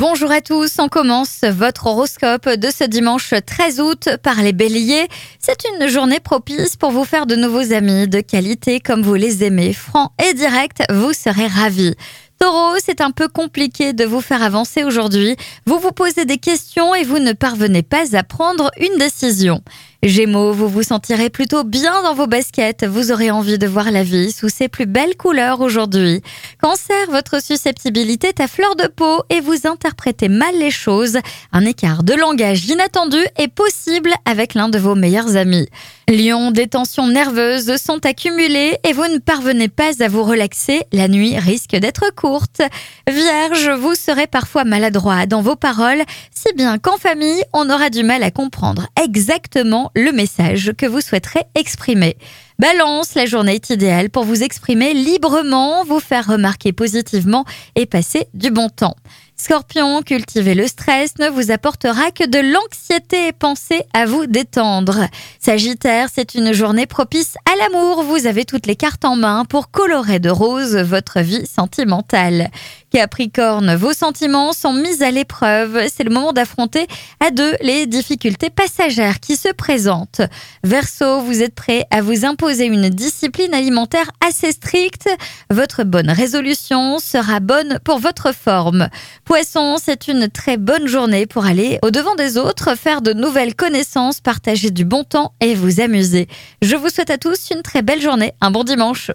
Bonjour à tous, on commence votre horoscope de ce dimanche 13 août par les béliers. C'est une journée propice pour vous faire de nouveaux amis de qualité comme vous les aimez. Franc et direct, vous serez ravis. Taureau, c'est un peu compliqué de vous faire avancer aujourd'hui. Vous vous posez des questions et vous ne parvenez pas à prendre une décision. Gémeaux, vous vous sentirez plutôt bien dans vos baskets. Vous aurez envie de voir la vie sous ses plus belles couleurs aujourd'hui. Cancer, votre susceptibilité est à fleur de peau et vous interprétez mal les choses. Un écart de langage inattendu est possible avec l'un de vos meilleurs amis. Lion, des tensions nerveuses sont accumulées et vous ne parvenez pas à vous relaxer. La nuit risque d'être courte. Vierge, vous serez parfois maladroit dans vos paroles, si bien qu'en famille, on aura du mal à comprendre exactement le message que vous souhaiterez exprimer. Balance, la journée est idéale pour vous exprimer librement, vous faire remarquer positivement et passer du bon temps. Scorpion, cultiver le stress ne vous apportera que de l'anxiété. Pensez à vous détendre. Sagittaire, c'est une journée propice à l'amour. Vous avez toutes les cartes en main pour colorer de rose votre vie sentimentale. Capricorne, vos sentiments sont mis à l'épreuve. C'est le moment d'affronter à deux les difficultés passagères qui se présentent. Verseau, vous êtes prêt à vous imposer une discipline alimentaire assez stricte. Votre bonne résolution sera bonne pour votre forme. Poisson, c'est une très bonne journée pour aller au-devant des autres, faire de nouvelles connaissances, partager du bon temps et vous amuser. Je vous souhaite à tous une très belle journée, un bon dimanche.